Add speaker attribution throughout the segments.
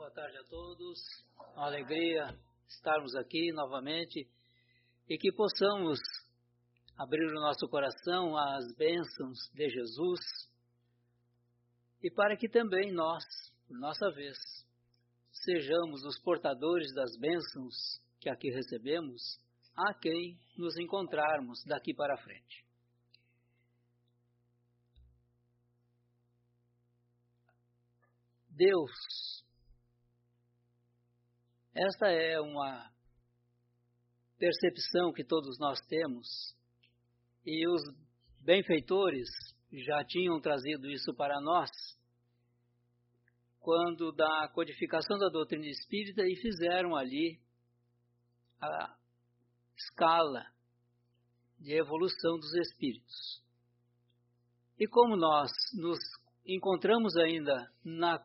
Speaker 1: Boa tarde a todos. Uma alegria estarmos aqui novamente e que possamos abrir o nosso coração às bênçãos de Jesus e para que também nós, por nossa vez, sejamos os portadores das bênçãos que aqui recebemos a quem nos encontrarmos daqui para frente. Deus. Esta é uma percepção que todos nós temos e os benfeitores já tinham trazido isso para nós quando da codificação da doutrina espírita e fizeram ali a escala de evolução dos espíritos. E como nós nos encontramos ainda na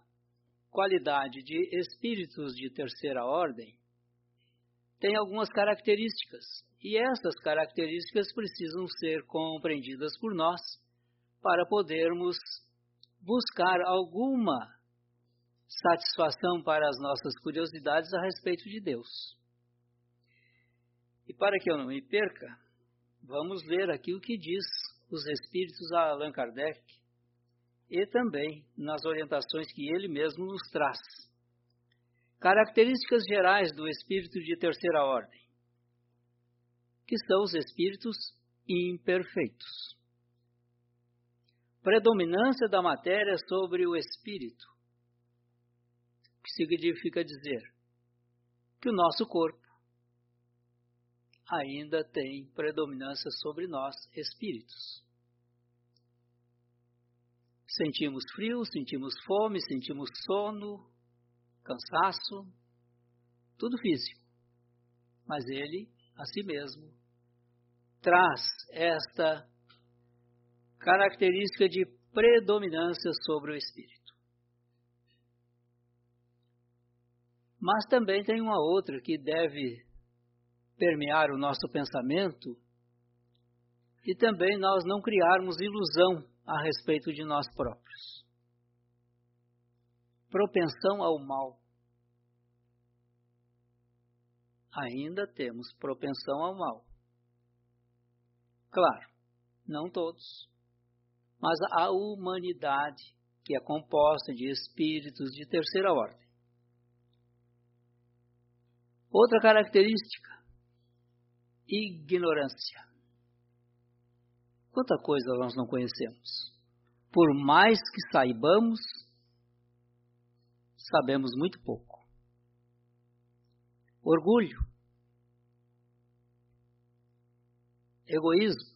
Speaker 1: qualidade de espíritos de terceira ordem, tem algumas características, e essas características precisam ser compreendidas por nós para podermos buscar alguma satisfação para as nossas curiosidades a respeito de Deus. E para que eu não me perca, vamos ler aqui o que diz os Espíritos a Allan Kardec e também nas orientações que ele mesmo nos traz. Características gerais do espírito de terceira ordem, que são os espíritos imperfeitos. Predominância da matéria sobre o espírito, que significa dizer que o nosso corpo ainda tem predominância sobre nós, espíritos. Sentimos frio, sentimos fome, sentimos sono, cansaço, tudo físico. Mas ele, a si mesmo, traz esta característica de predominância sobre o espírito. Mas também tem uma outra que deve permear o nosso pensamento e também nós não criarmos ilusão a respeito de nós próprios. Propensão ao mal. Ainda temos propensão ao mal. Claro, não todos, mas a humanidade, que é composta de espíritos de terceira ordem. Outra característica: ignorância. Quanta coisa nós não conhecemos. Por mais que saibamos, sabemos muito pouco. Orgulho, egoísmo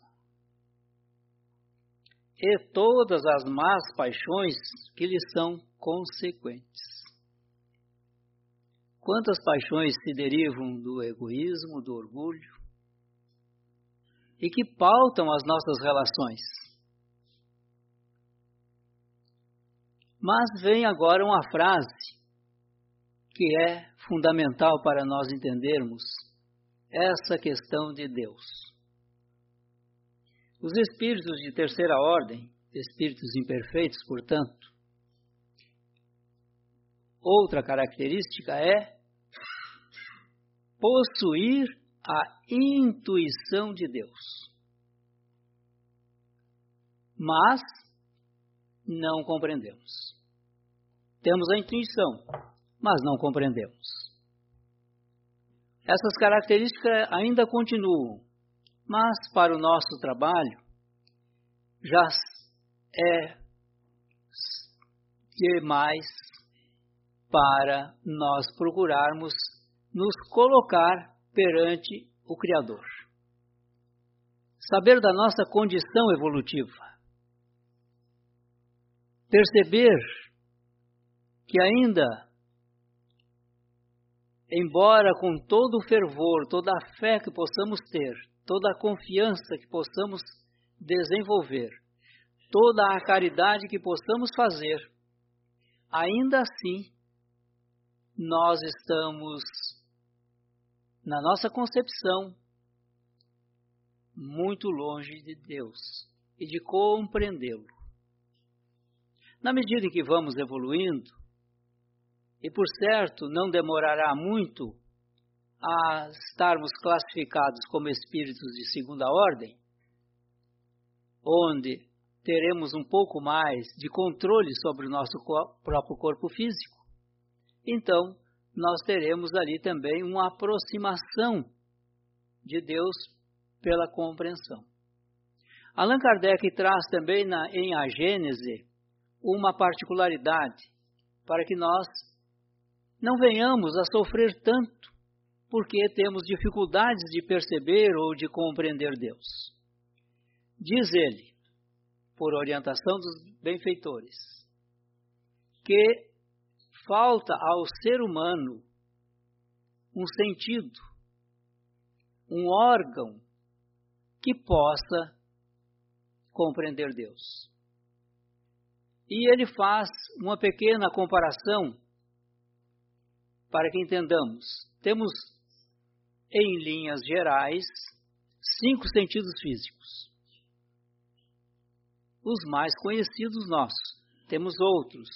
Speaker 1: e todas as más paixões que lhe são consequentes. Quantas paixões se derivam do egoísmo, do orgulho, e que pautam as nossas relações. Mas vem agora uma frase que é fundamental para nós entendermos essa questão de Deus. Os espíritos de terceira ordem, espíritos imperfeitos, portanto, outra característica é possuir a intuição de Deus. Mas não compreendemos. Temos a intuição, mas não compreendemos. Essas características ainda continuam, mas para o nosso trabalho já é demais para nós procurarmos nos colocar perante o Criador. Saber da nossa condição evolutiva. Perceber que ainda, embora com todo o fervor, toda a fé que possamos ter, toda a confiança que possamos desenvolver, toda a caridade que possamos fazer, ainda assim nós estamos na nossa concepção, muito longe de Deus e de compreendê-lo. Na medida em que vamos evoluindo, E por certo, não demorará muito a estarmos classificados como espíritos de segunda ordem, onde teremos um pouco mais de controle sobre o nosso próprio corpo físico. Então, nós teremos ali também uma aproximação de Deus pela compreensão. Allan Kardec traz também na, em A Gênese uma particularidade para que nós não venhamos a sofrer tanto porque temos dificuldades de perceber ou de compreender Deus. Diz ele, por orientação dos benfeitores, que falta ao ser humano um sentido, um órgão que possa compreender Deus. E ele faz uma pequena comparação para que entendamos. Temos, em linhas gerais, cinco sentidos físicos. Os mais conhecidos nossos. Temos outros,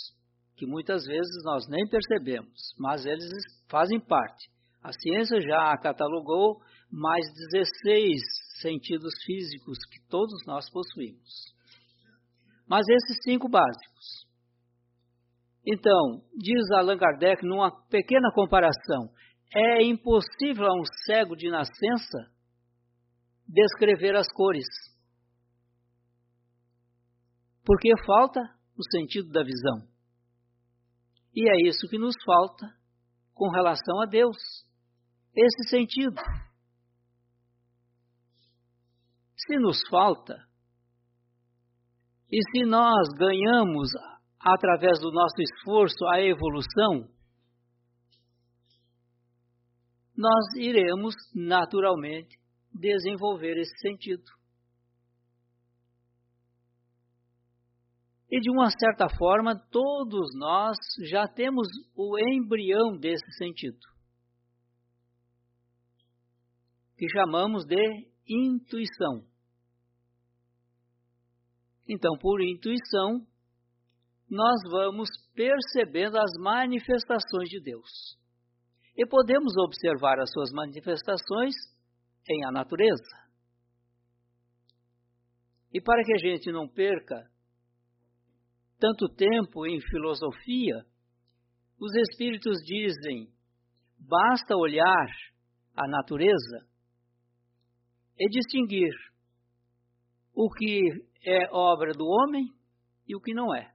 Speaker 1: que muitas vezes nós nem percebemos, mas eles fazem parte. A ciência já catalogou mais 16 sentidos físicos que todos nós possuímos. Mas esses cinco básicos. Então, diz Allan Kardec numa pequena comparação, é impossível a um cego de nascença descrever as cores. Porque falta o sentido da visão. E é isso que nos falta com relação a Deus. Esse sentido. Se nos falta, e se nós ganhamos através do nosso esforço a evolução, nós iremos naturalmente desenvolver esse sentido. E de uma certa forma, todos nós já temos o embrião desse sentido, que chamamos de intuição. Então, por intuição, nós vamos percebendo as manifestações de Deus. E podemos observar as suas manifestações em a natureza. E para que a gente não perca tanto tempo em filosofia, os espíritos dizem: basta olhar a natureza e distinguir o que é obra do homem e o que não é.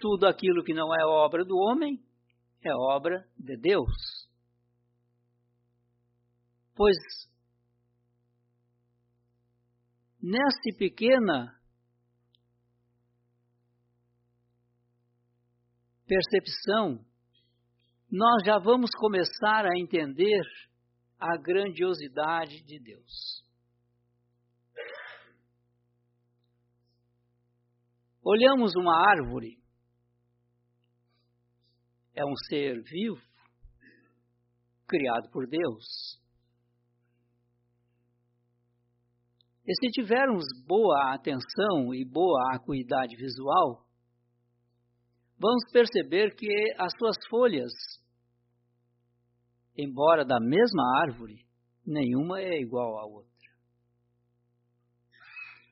Speaker 1: Tudo aquilo que não é obra do homem é obra de Deus. Pois nessa pequena percepção, nós já vamos começar a entender a grandiosidade de Deus. Olhamos uma árvore, é um ser vivo, criado por Deus. E se tivermos boa atenção e boa acuidade visual, vamos perceber que as suas folhas, embora da mesma árvore, nenhuma é igual à outra.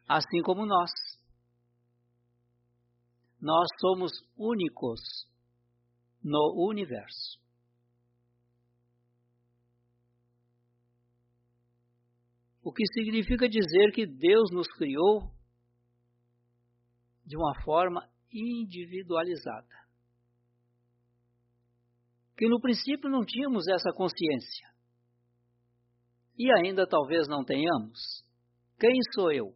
Speaker 1: Assim como nós. Nós somos únicos no universo. O que significa dizer que Deus nos criou de uma forma individualizada. Que no princípio não tínhamos essa consciência. E ainda talvez não tenhamos. Quem sou eu?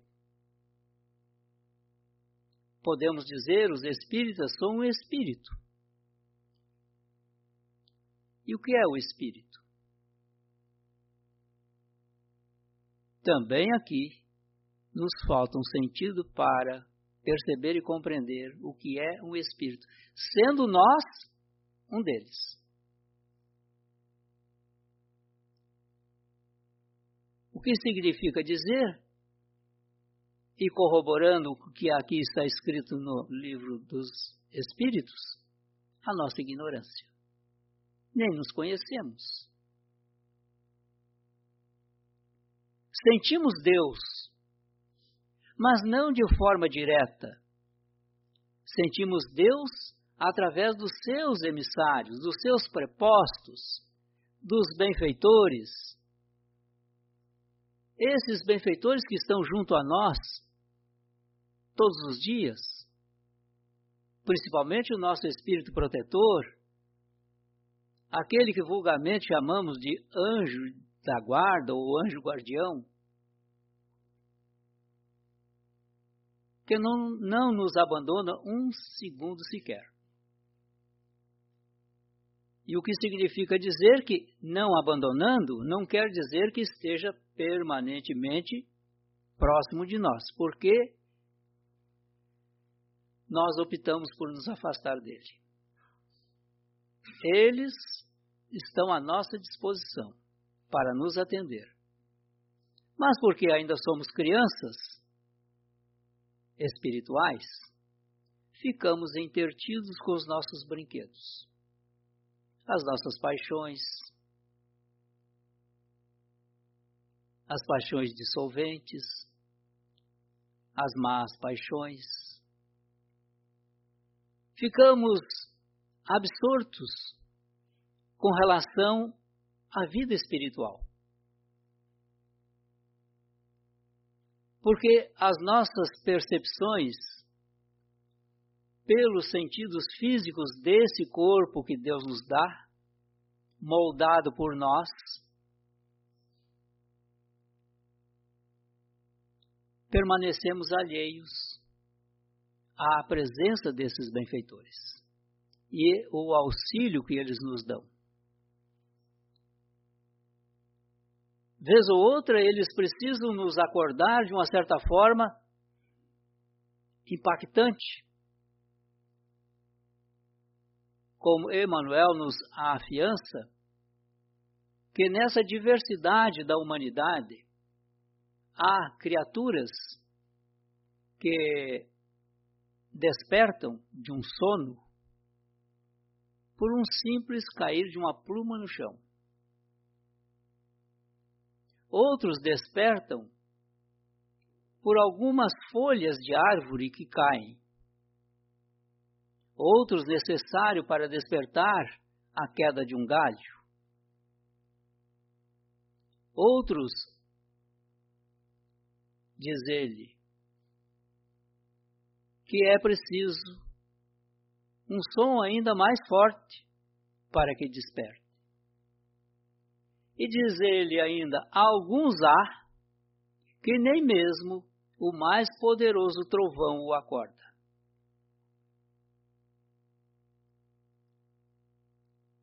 Speaker 1: Podemos dizer, os espíritas são um espírito. E o que é o espírito? Também aqui nos falta um sentido para perceber e compreender o que é um espírito, sendo nós um deles. O que significa dizer, e corroborando o que aqui está escrito no livro dos Espíritos, a nossa ignorância. Nem nos conhecemos. Sentimos Deus, mas não de forma direta. Sentimos Deus através dos seus emissários, dos seus prepostos, dos benfeitores. Esses benfeitores que estão junto a nós todos os dias, principalmente o nosso espírito protetor, aquele que vulgarmente chamamos de anjo da guarda ou anjo guardião, que não, não nos abandona um segundo sequer. E o que significa dizer que, não abandonando, não quer dizer que esteja permanentemente próximo de nós, porque nós optamos por nos afastar dele. Eles estão à nossa disposição para nos atender. Mas porque ainda somos crianças espirituais, ficamos intertidos com os nossos brinquedos, as nossas paixões, as paixões dissolventes, as más paixões, ficamos absortos com relação à vida espiritual. Porque as nossas percepções, pelos sentidos físicos desse corpo que Deus nos dá, moldado por nós, permanecemos alheios à presença desses benfeitores e o auxílio que eles nos dão. Vez ou outra, eles precisam nos acordar de uma certa forma impactante. Como Emmanuel nos afiança, que nessa diversidade da humanidade há criaturas que despertam de um sono por um simples cair de uma pluma no chão. Outros despertam por algumas folhas de árvore que caem. Outros necessário para despertar a queda de um galho. Outros, diz ele, que é preciso um som ainda mais forte para que desperte. E diz ele ainda: alguns há que nem mesmo o mais poderoso trovão o acorda.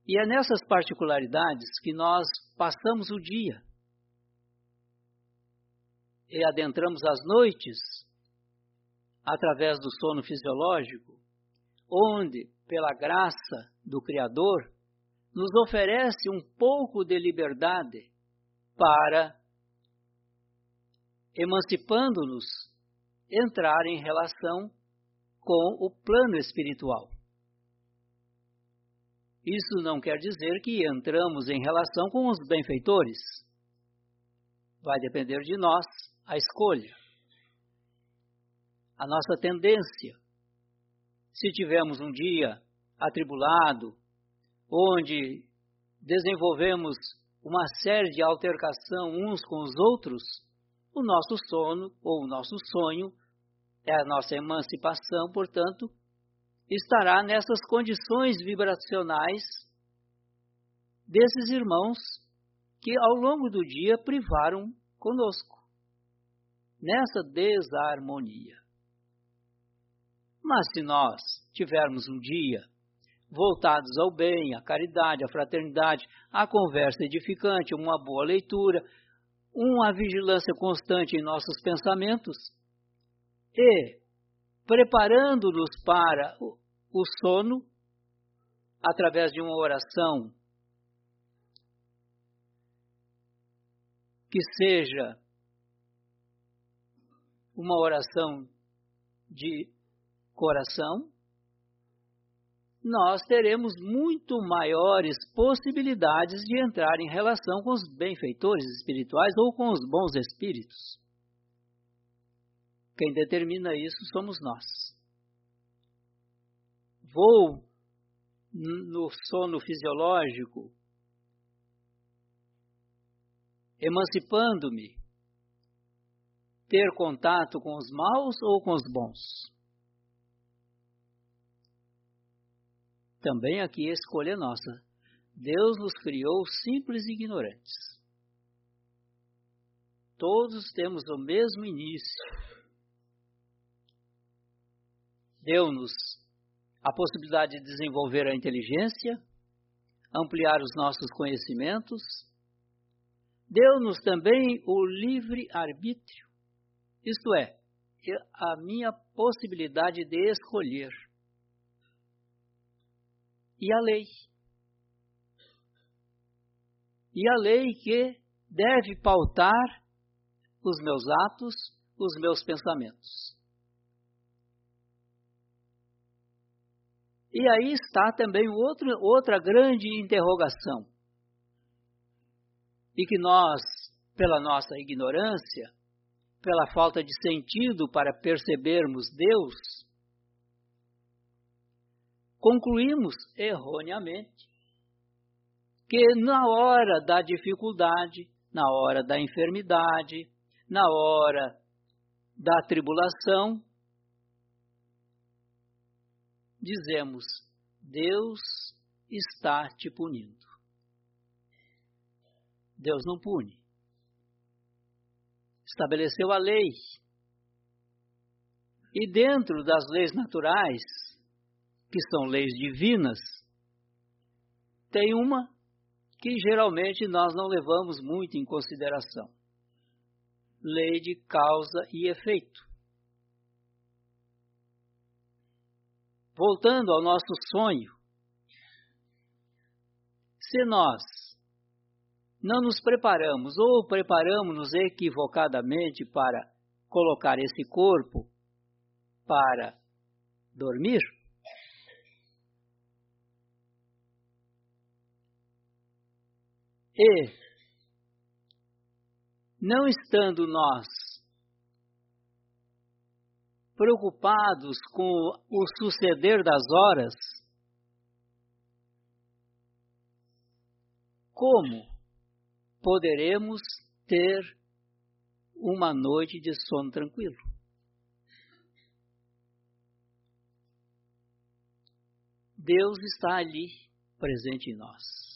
Speaker 1: E é nessas particularidades que nós passamos o dia e adentramos as noites através do sono fisiológico, onde, pela graça do Criador, nos oferece um pouco de liberdade para, emancipando-nos, entrar em relação com o plano espiritual. Isso não quer dizer que entramos em relação com os benfeitores. Vai depender de nós a escolha a nossa tendência. Se tivermos um dia atribulado, onde desenvolvemos uma série de altercação uns com os outros, o nosso sono ou o nosso sonho, é a nossa emancipação, portanto, estará nessas condições vibracionais desses irmãos que ao longo do dia privaram conosco, nessa desarmonia. Mas se nós tivermos um dia voltados ao bem, à caridade, à fraternidade, à conversa edificante, uma boa leitura, uma vigilância constante em nossos pensamentos e preparando-nos para o sono através de uma oração que seja uma oração de coração, nós teremos muito maiores possibilidades de entrar em relação com os benfeitores espirituais ou com os bons espíritos. Quem determina isso somos nós. Vou no sono fisiológico, emancipando-me, ter contato com os maus ou com os bons? Também aqui escolha nossa. Deus nos criou simples e ignorantes. Todos temos o mesmo início. Deu-nos a possibilidade de desenvolver a inteligência, ampliar os nossos conhecimentos. Deu-nos também o livre arbítrio, isto é, a minha possibilidade de escolher e a lei. E a lei que deve pautar os meus atos, os meus pensamentos. E aí está também outro, outra grande interrogação. E que nós, pela nossa ignorância, pela falta de sentido para percebermos Deus, concluímos erroneamente que na hora da dificuldade, na hora da enfermidade, na hora da tribulação, dizemos: Deus está te punindo. Deus não pune. Estabeleceu a lei. E dentro das leis naturais, que são leis divinas, tem uma que geralmente nós não levamos muito em consideração: lei de causa e efeito. Voltando ao nosso sonho, se nós não nos preparamos ou preparamos-nos equivocadamente para colocar esse corpo para dormir, E, não estando nós preocupados com o suceder das horas, como poderemos ter uma noite de sono tranquilo? Deus está ali presente em nós.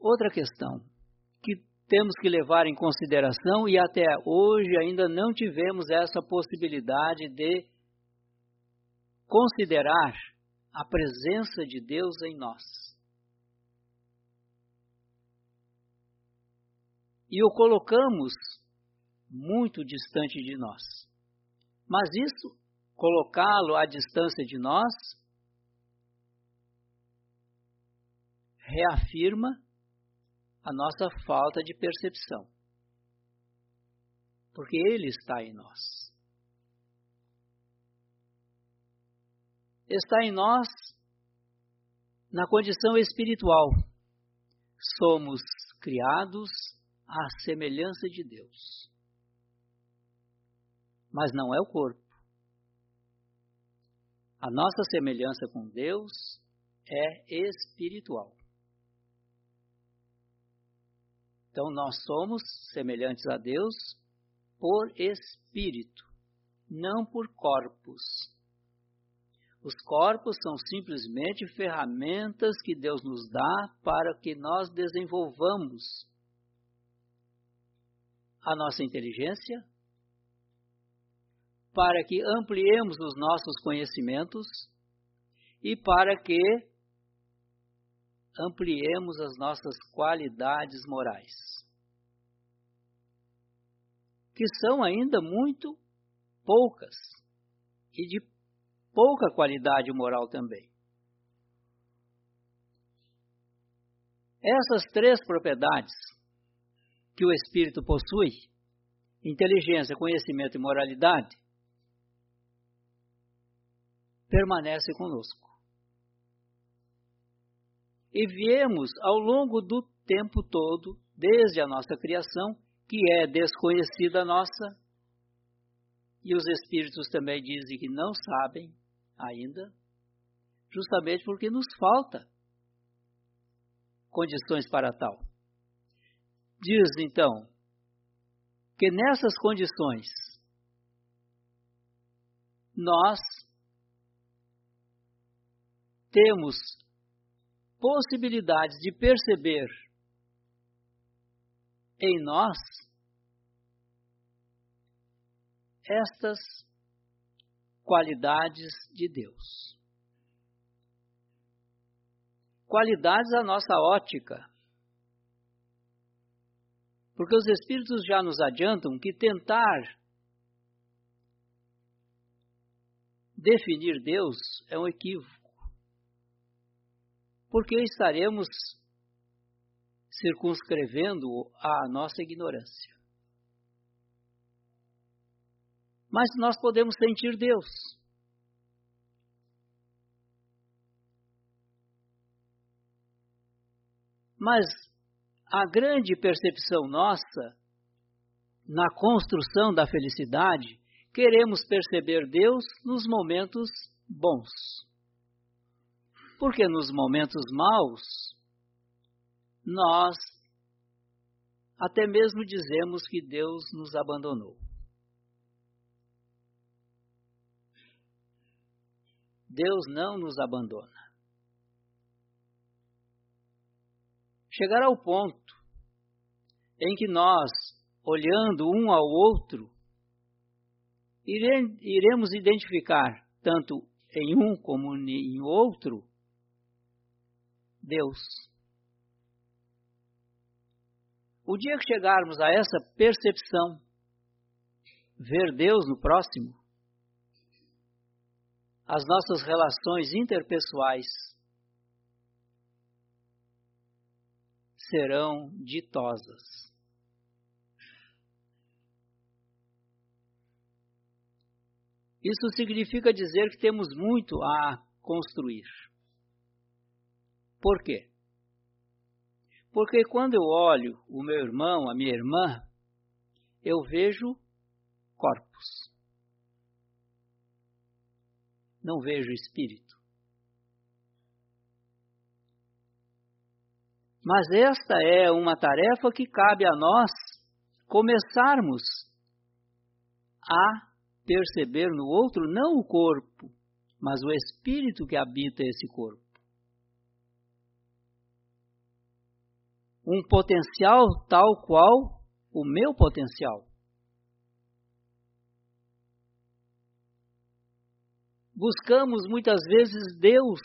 Speaker 1: Outra questão que temos que levar em consideração e até hoje ainda não tivemos essa possibilidade de considerar a presença de Deus em nós. E o colocamos muito distante de nós. Mas isso, colocá-lo à distância de nós, reafirma a nossa falta de percepção. Porque Ele está em nós. Está em nós na condição espiritual. Somos criados à semelhança de Deus. Mas não é o corpo. A nossa semelhança com Deus é espiritual. Então nós somos semelhantes a Deus por espírito, não por corpos. Os corpos são simplesmente ferramentas que Deus nos dá para que nós desenvolvamos a nossa inteligência, para que ampliemos os nossos conhecimentos e para que ampliemos as nossas qualidades morais, que são ainda muito poucas e de pouca qualidade moral também. Essas três propriedades que o espírito possui, inteligência, conhecimento e moralidade, permanecem conosco. E viemos ao longo do tempo todo, desde a nossa criação, que é desconhecida nossa, e os espíritos também dizem que não sabem ainda, justamente porque nos falta condições para tal. Diz então que nessas condições nós temos possibilidades de perceber em nós estas qualidades de Deus. Qualidades a nossa ótica. Porque os Espíritos já nos adiantam que tentar definir Deus é um equívoco. Porque estaremos circunscrevendo a nossa ignorância. Mas nós podemos sentir Deus. Mas a grande percepção nossa na construção da felicidade, queremos perceber Deus nos momentos bons. Porque nos momentos maus, nós até mesmo dizemos que Deus nos abandonou. Deus não nos abandona. Chegará o ponto em que nós, olhando um ao outro, iremos identificar, tanto em um como em outro, Deus. O dia que chegarmos a essa percepção, ver Deus no próximo, as nossas relações interpessoais serão ditosas. Isso significa dizer que temos muito a construir. Por quê? Porque quando eu olho o meu irmão, a minha irmã, eu vejo corpos. Não vejo espírito. Mas esta é uma tarefa que cabe a nós começarmos a perceber no outro não o corpo, mas o espírito que habita esse corpo. Um potencial tal qual o meu potencial. Buscamos muitas vezes Deus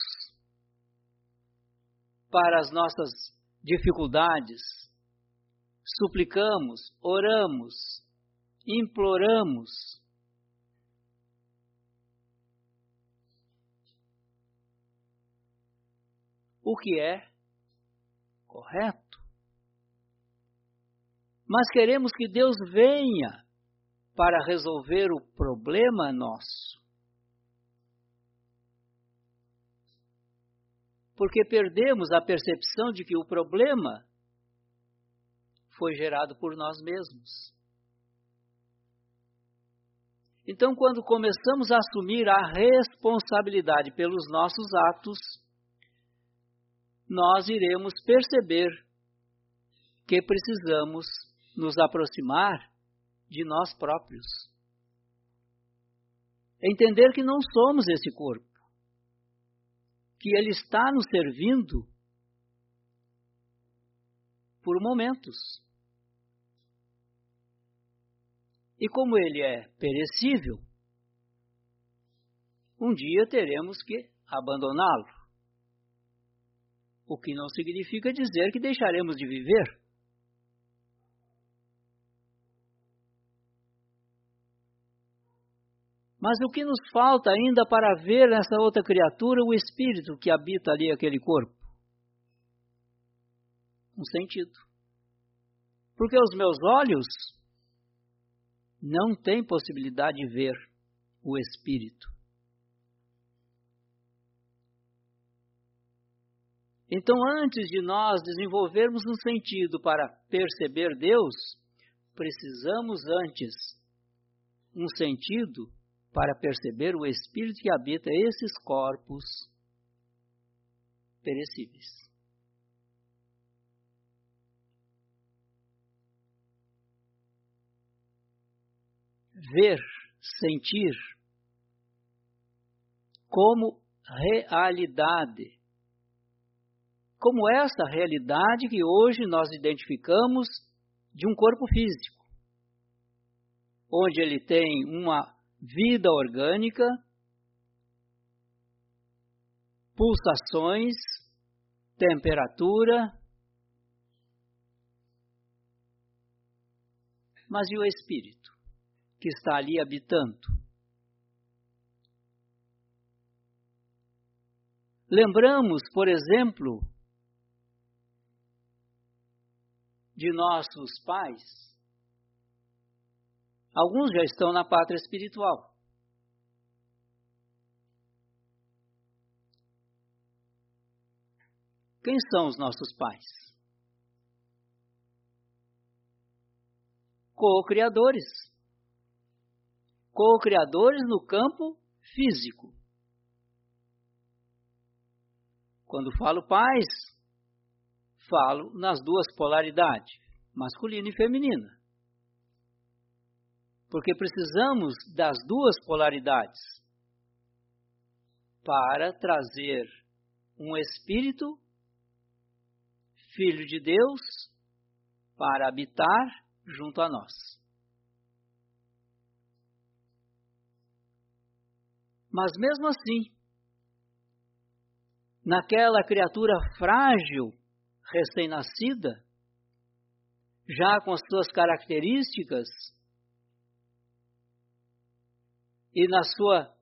Speaker 1: para as nossas dificuldades. Suplicamos, oramos, imploramos o que é correto. Mas queremos que Deus venha para resolver o problema nosso. Porque perdemos a percepção de que o problema foi gerado por nós mesmos. Então, quando começamos a assumir a responsabilidade pelos nossos atos, nós iremos perceber que precisamos nos aproximar de nós próprios. Entender que não somos esse corpo, que ele está nos servindo por momentos. E como ele é perecível, um dia teremos que abandoná-lo o que não significa dizer que deixaremos de viver. Mas o que nos falta ainda para ver nessa outra criatura é o espírito que habita ali aquele corpo? Um sentido. Porque os meus olhos não têm possibilidade de ver o espírito. Então, antes de nós desenvolvermos um sentido para perceber Deus, precisamos antes um sentido para perceber o Espírito que habita esses corpos perecíveis. Ver, sentir como realidade como essa realidade que hoje nós identificamos de um corpo físico, onde ele tem uma vida orgânica, pulsações, temperatura, mas e o espírito que está ali habitando? Lembramos, por exemplo, de nossos pais, alguns já estão na pátria espiritual. Quem são os nossos pais? Co-criadores. Co-criadores no campo físico. Quando falo pais, falo nas duas polaridades, masculina e feminina. Porque precisamos das duas polaridades para trazer um espírito, filho de Deus, para habitar junto a nós. Mas mesmo assim, naquela criatura frágil recém-nascida, já com as suas características e na sua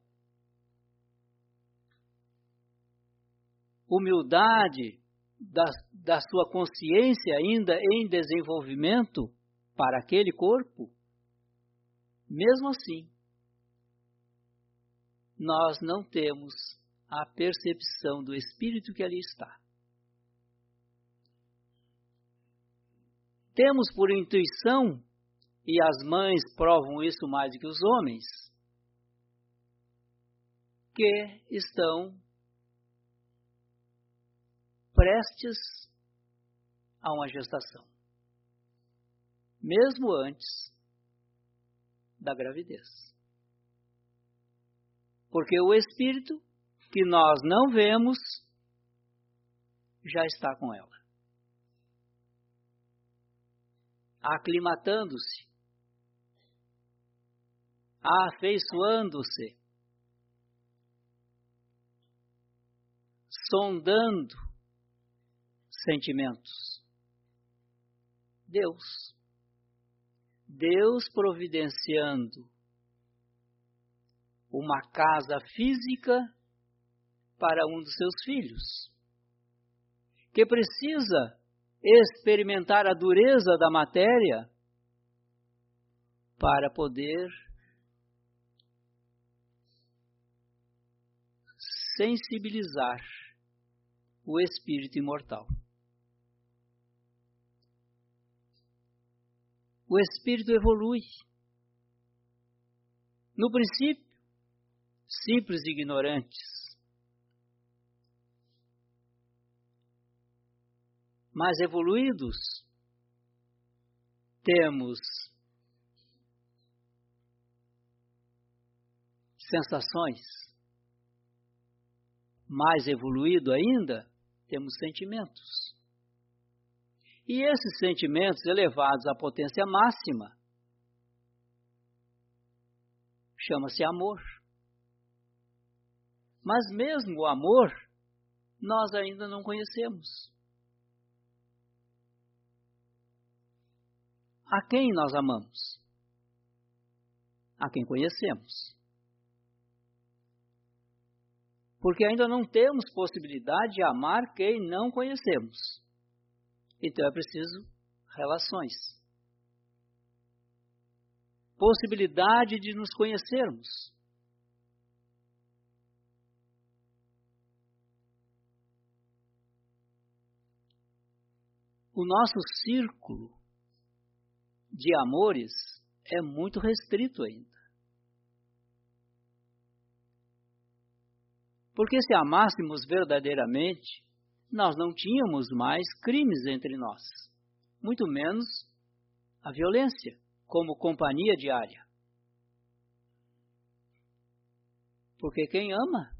Speaker 1: humildade, da, da sua consciência ainda em desenvolvimento para aquele corpo, mesmo assim, nós não temos a percepção do espírito que ali está. Temos por intuição, e as mães provam isso mais do que os homens, que estão prestes a uma gestação, mesmo antes da gravidez. Porque o espírito que nós não vemos já está com ela. aclimatando-se, afeiçoando-se, sondando sentimentos. Deus. Deus providenciando uma casa física para um dos seus filhos, que precisa experimentar a dureza da matéria para poder sensibilizar o espírito imortal. O espírito evolui. No princípio, simples e ignorantes, mais evoluídos, temos sensações. Mais evoluído ainda, temos sentimentos. E esses sentimentos elevados à potência máxima chama-se amor. Mas mesmo o amor, nós ainda não conhecemos. A quem nós amamos? A quem conhecemos. Porque ainda não temos possibilidade de amar quem não conhecemos. Então é preciso relações. Possibilidade de nos conhecermos. o nosso círculo de amores é muito restrito ainda. Porque se amássemos verdadeiramente, nós não tínhamos mais crimes entre nós, muito menos a violência, como companhia diária. Porque quem ama,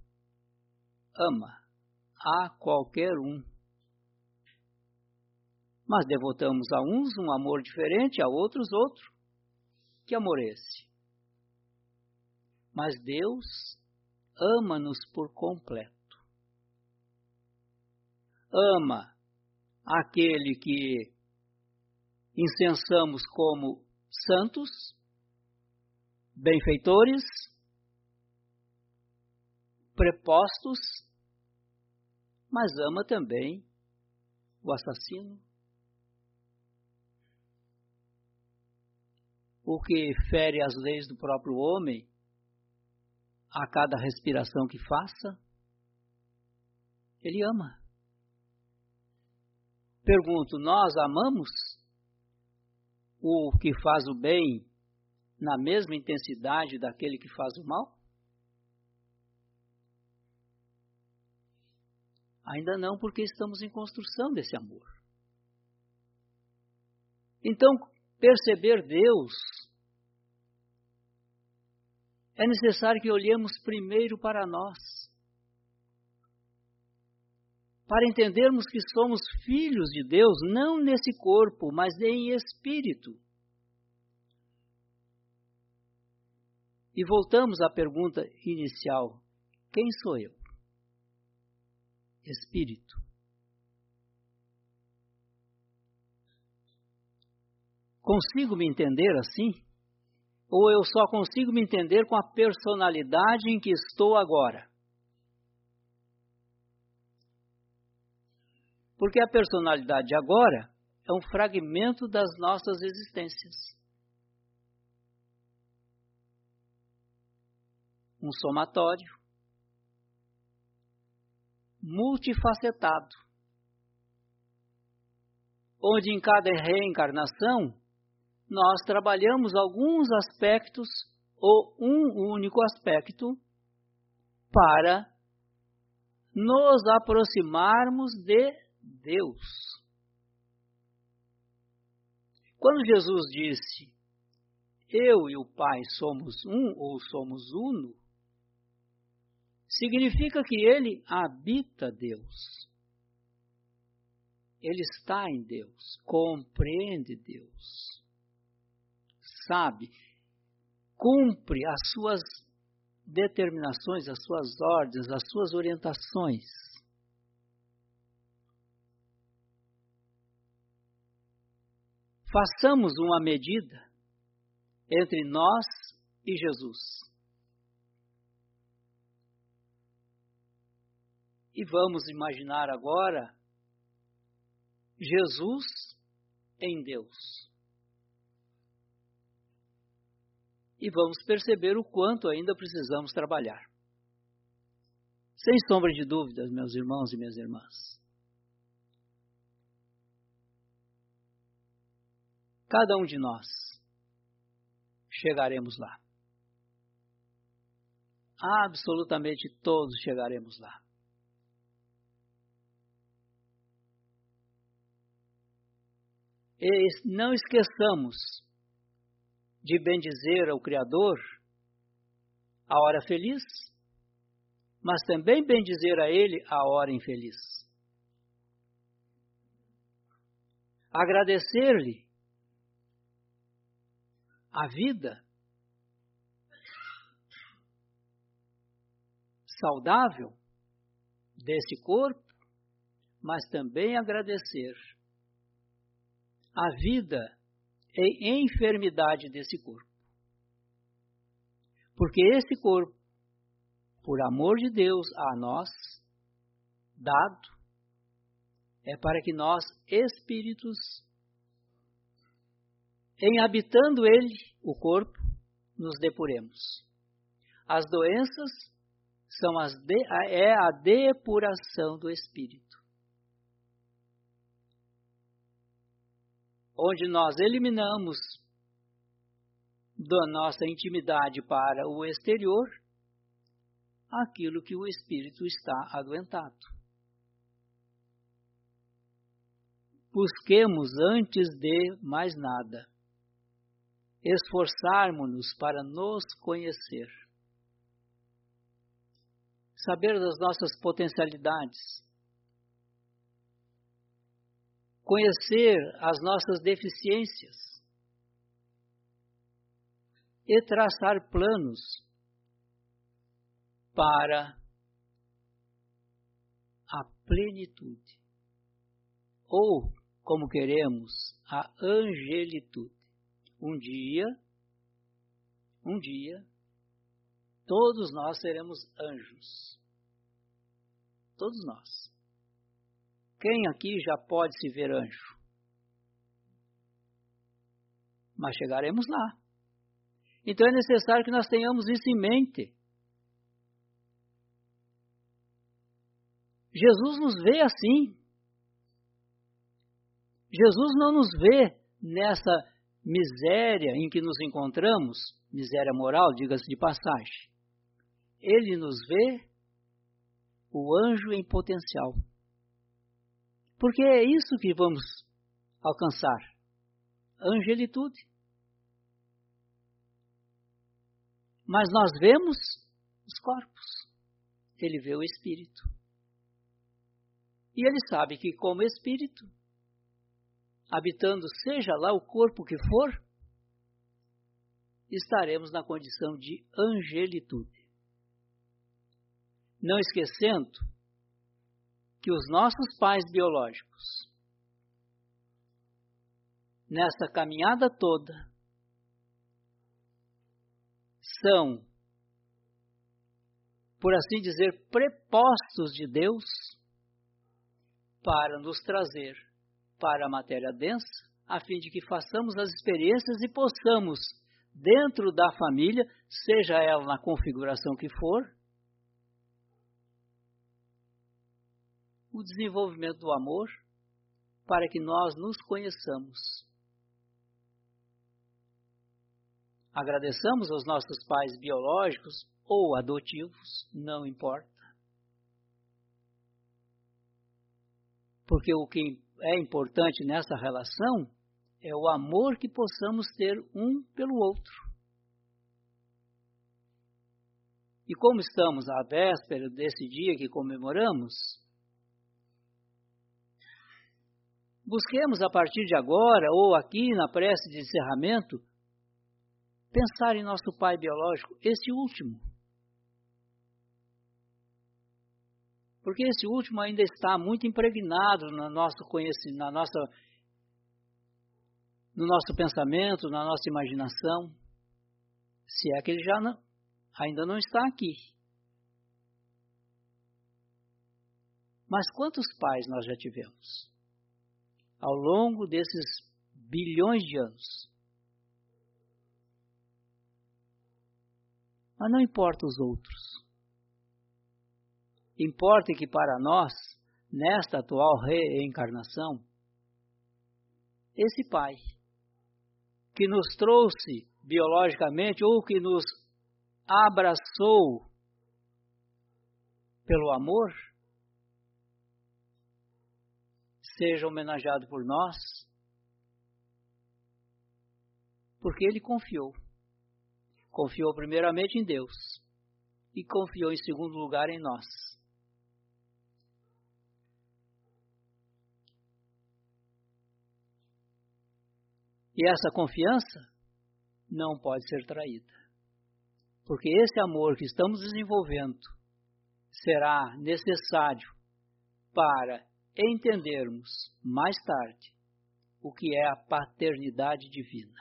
Speaker 1: ama a qualquer um. Mas devotamos a uns um amor diferente, a outros outro. Que amor é esse? Mas Deus ama-nos por completo. Ama aquele que incensamos como santos, benfeitores, prepostos, mas ama também o assassino, o que fere as leis do próprio homem a cada respiração que faça, ele ama. Pergunto, nós amamos o que faz o bem na mesma intensidade daquele que faz o mal? Ainda não, porque estamos em construção desse amor. Então, perceber Deus é necessário que olhemos primeiro para nós. Para entendermos que somos filhos de Deus, não nesse corpo, mas em espírito. E voltamos à pergunta inicial: quem sou eu? Espírito. Consigo me entender assim? Ou eu só consigo me entender com a personalidade em que estou agora? Porque a personalidade de agora é um fragmento das nossas existências. Um somatório multifacetado, onde em cada reencarnação nós trabalhamos alguns aspectos ou um único aspecto para nos aproximarmos de Deus. Quando Jesus disse, Eu e o Pai somos um ou somos uno, significa que ele habita Deus. Ele está em Deus, compreende Deus sabe, cumpre as suas determinações, as suas ordens, as suas orientações. Façamos uma medida entre nós e Jesus. E vamos imaginar agora Jesus em Deus. E vamos perceber o quanto ainda precisamos trabalhar. Sem sombra de dúvidas, meus irmãos e minhas irmãs. Cada um de nós chegaremos lá. Absolutamente todos chegaremos lá. E não esqueçamos de bendizer ao Criador a hora feliz, mas também bendizer a Ele a hora infeliz. Agradecer-lhe a vida saudável desse corpo, mas também agradecer a vida em enfermidade desse corpo. Porque esse corpo, por amor de Deus a nós, dado, é para que nós, espíritos, em habitando ele, o corpo, nos depuremos. As doenças são as de, é a depuração do espírito. Onde nós eliminamos da nossa intimidade para o exterior aquilo que o espírito está aguentado. Busquemos antes de mais nada esforçarmos-nos para nos conhecer, saber das nossas potencialidades, conhecer as nossas deficiências e traçar planos para a plenitude, ou, como queremos, a angelitude. Um dia, um dia, todos nós seremos anjos. Todos nós. Quem aqui já pode se ver anjo? Mas chegaremos lá. Então é necessário que nós tenhamos isso em mente. Jesus nos vê assim. Jesus não nos vê nessa miséria em que nos encontramos, miséria moral, diga-se de passagem. Ele nos vê o anjo em potencial. Porque é isso que vamos alcançar: angelitude. Mas nós vemos os corpos, ele vê o espírito. E ele sabe que, como espírito, habitando seja lá o corpo que for, estaremos na condição de angelitude. Não esquecendo que os nossos pais biológicos, nessa caminhada toda, são, por assim dizer, prepostos de Deus para nos trazer para a matéria densa, a fim de que façamos as experiências e possamos, dentro da família, seja ela na configuração que for, o desenvolvimento do amor para que nós nos conheçamos. Agradeçamos aos nossos pais biológicos ou adotivos, não importa. Porque o que é importante nessa relação é o amor que possamos ter um pelo outro. E como estamos à véspera desse dia que comemoramos, busquemos a partir de agora, ou aqui na prece de encerramento, pensar em nosso pai biológico, este último porque esse último ainda está muito impregnado no nosso conhecimento, na nossa, no nosso pensamento, na nossa imaginação, se é que ele já não, ainda não está aqui. Mas quantos pais nós já tivemos? Ao longo desses bilhões de anos. Mas não importa os outros. Importa que para nós, nesta atual reencarnação, esse Pai, que nos trouxe biologicamente ou que nos abraçou pelo amor, seja homenageado por nós, porque ele confiou. Confiou primeiramente em Deus e confiou em segundo lugar em nós. E essa confiança não pode ser traída. Porque esse amor que estamos desenvolvendo será necessário para entendermos mais tarde o que é a paternidade divina.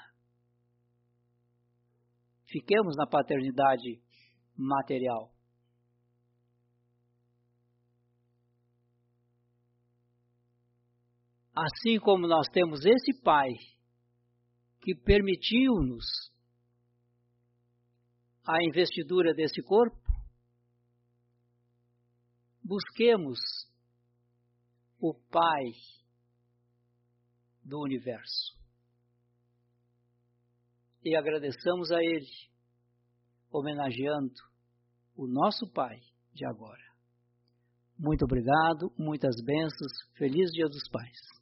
Speaker 1: Fiquemos na paternidade material. Assim como nós temos esse Pai que permitiu-nos a investidura desse corpo, busquemos o Pai do universo. E agradecemos a Ele, homenageando o nosso Pai de agora. Muito obrigado, muitas bênçãos, feliz Dia dos Pais.